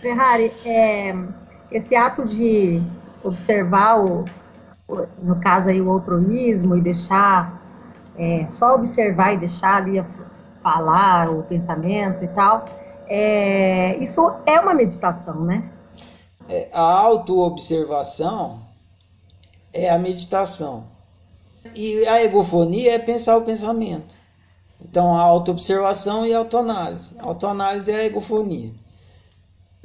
Ferrari, é, esse ato de observar o, no caso aí o altruísmo e deixar é, só observar e deixar ali falar o pensamento e tal, é, isso é uma meditação, né? É, a autoobservação é a meditação. E a egofonia é pensar o pensamento. Então, a autoobservação e a autoanálise. A autoanálise é a egofonia.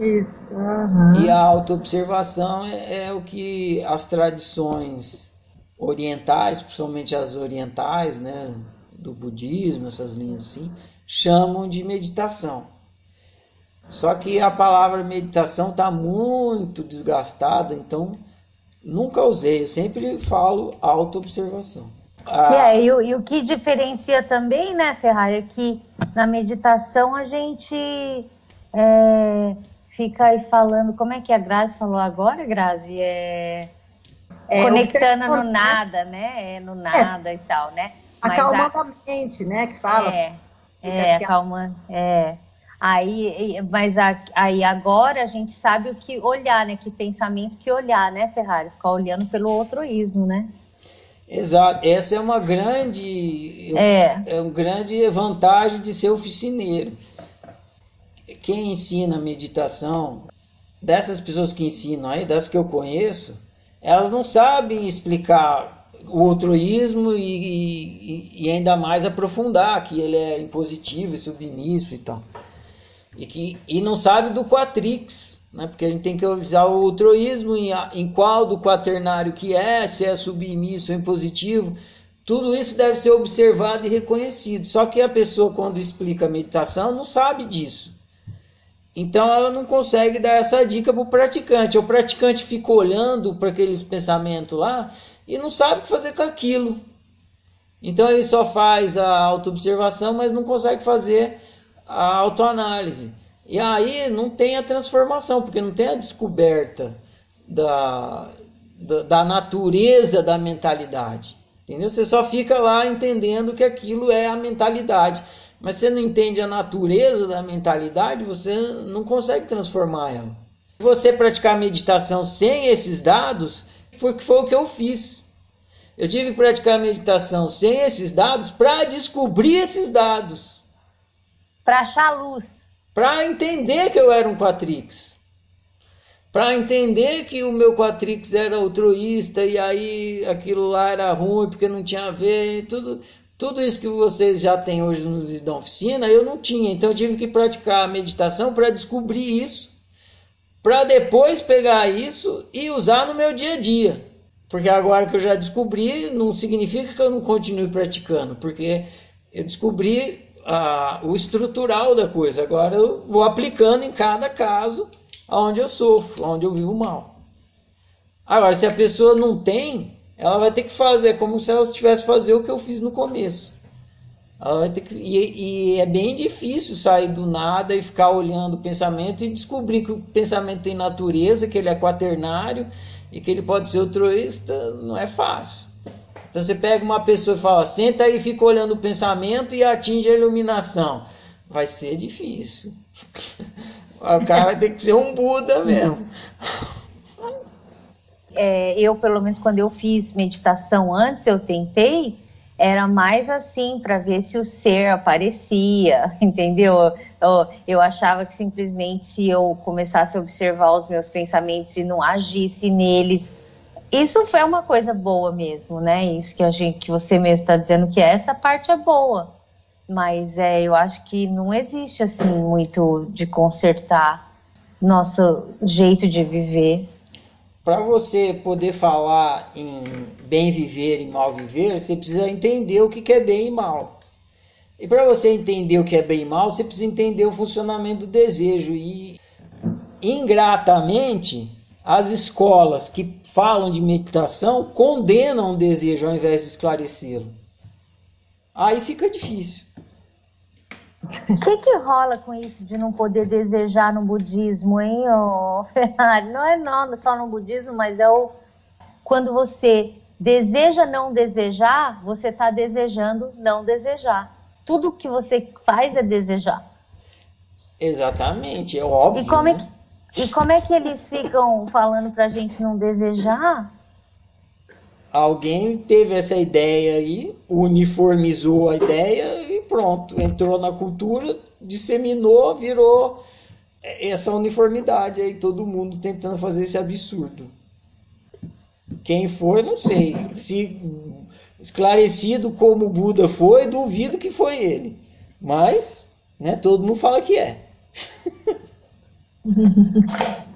Isso. Uhum. E a autoobservação é, é o que as tradições orientais, principalmente as orientais, né, do budismo, essas linhas assim, chamam de meditação. Só que a palavra meditação está muito desgastada, então nunca usei. Eu sempre falo autoobservação. Ah, é, e, o, e o que diferencia também, né, Ferrari, é que na meditação a gente é, fica aí falando, como é que a Grazi falou agora, Grazi? É, é conectando no né? nada, né? É, no nada é. e tal, né? Acalmando a, a mente, né? Que fala. É, é acalmando. É. Aí, mas aí agora a gente sabe o que olhar, né? Que pensamento que olhar, né, Ferrari? Ficar olhando pelo outroísmo, né? Exato. Essa é uma grande, é. é uma grande vantagem de ser oficineiro. Quem ensina meditação, dessas pessoas que ensinam aí, das que eu conheço, elas não sabem explicar o outroísmo e, e, e ainda mais aprofundar que ele é impositivo e submisso e tal e que e não sabe do quatrix, né? Porque a gente tem que usar o ultroísmo em, em qual do quaternário que é, se é submisso ou impositivo. Tudo isso deve ser observado e reconhecido. Só que a pessoa, quando explica a meditação, não sabe disso. Então ela não consegue dar essa dica para o praticante. O praticante fica olhando para aqueles pensamentos lá e não sabe o que fazer com aquilo. Então ele só faz a autoobservação, mas não consegue fazer a autoanálise. E aí não tem a transformação, porque não tem a descoberta da, da, da, natureza da mentalidade. Entendeu? Você só fica lá entendendo que aquilo é a mentalidade. Mas você não entende a natureza da mentalidade, você não consegue transformar ela. Se você praticar meditação sem esses dados, porque foi o que eu fiz. Eu tive que praticar meditação sem esses dados para descobrir esses dados. Para achar luz. Para entender que eu era um Quatrix. Para entender que o meu Quatrix era altruísta e aí aquilo lá era ruim porque não tinha a ver. Tudo, tudo isso que vocês já têm hoje no da oficina, eu não tinha. Então eu tive que praticar a meditação para descobrir isso. Para depois pegar isso e usar no meu dia a dia. Porque agora que eu já descobri, não significa que eu não continue praticando, porque eu descobri a, o estrutural da coisa. Agora eu vou aplicando em cada caso onde eu sofro, onde eu vivo mal. Agora, se a pessoa não tem, ela vai ter que fazer como se ela tivesse fazer o que eu fiz no começo. Ela vai ter que, e, e é bem difícil sair do nada e ficar olhando o pensamento e descobrir que o pensamento tem natureza, que ele é quaternário e que ele pode ser altruísta, não é fácil. Então você pega uma pessoa e fala, senta aí e fica olhando o pensamento e atinge a iluminação. Vai ser difícil. O cara vai ter que ser um Buda mesmo. É, eu, pelo menos, quando eu fiz meditação antes, eu tentei, era mais assim, para ver se o ser aparecia, entendeu? Eu, eu achava que simplesmente se eu começasse a observar os meus pensamentos e não agisse neles, isso foi uma coisa boa mesmo, né? Isso que a gente, que você mesmo está dizendo que essa parte é boa, mas é, eu acho que não existe assim muito de consertar nosso jeito de viver. Para você poder falar em bem viver e mal viver, você precisa entender o que é bem e mal. E para você entender o que é bem e mal, você precisa entender o funcionamento do desejo. E ingratamente, as escolas que falam de meditação condenam o desejo ao invés de esclarecê-lo. Aí fica difícil. O que, que rola com isso de não poder desejar no budismo, hein, oh, Ferrari? Não é não, só no budismo, mas é o quando você deseja não desejar, você está desejando não desejar. Tudo que você faz é desejar. Exatamente, é óbvio. E como, é né? que, E como é que eles ficam falando pra gente não desejar? Alguém teve essa ideia aí, uniformizou a ideia pronto, entrou na cultura, disseminou, virou essa uniformidade aí, todo mundo tentando fazer esse absurdo. Quem foi, não sei. Se esclarecido como o Buda foi, duvido que foi ele. Mas, né, todo mundo fala que é.